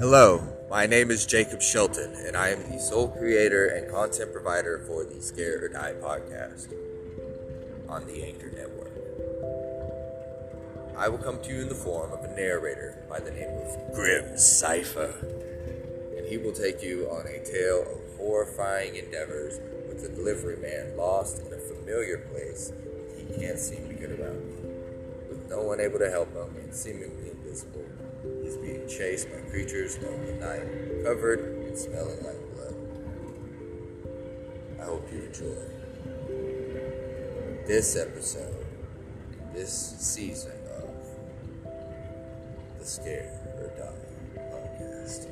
Hello, my name is Jacob Shelton, and I am the sole creator and content provider for the Scare or Die podcast on the Anchor Network. I will come to you in the form of a narrator by the name of Grim Cypher, and he will take you on a tale of horrifying endeavors with a delivery man lost in a familiar place he can't seem to get around. No one able to help him and seemingly invisible, he's being chased by creatures of the night, covered and smelling like blood. I hope you enjoy this episode, this season of the Scare or Die podcast.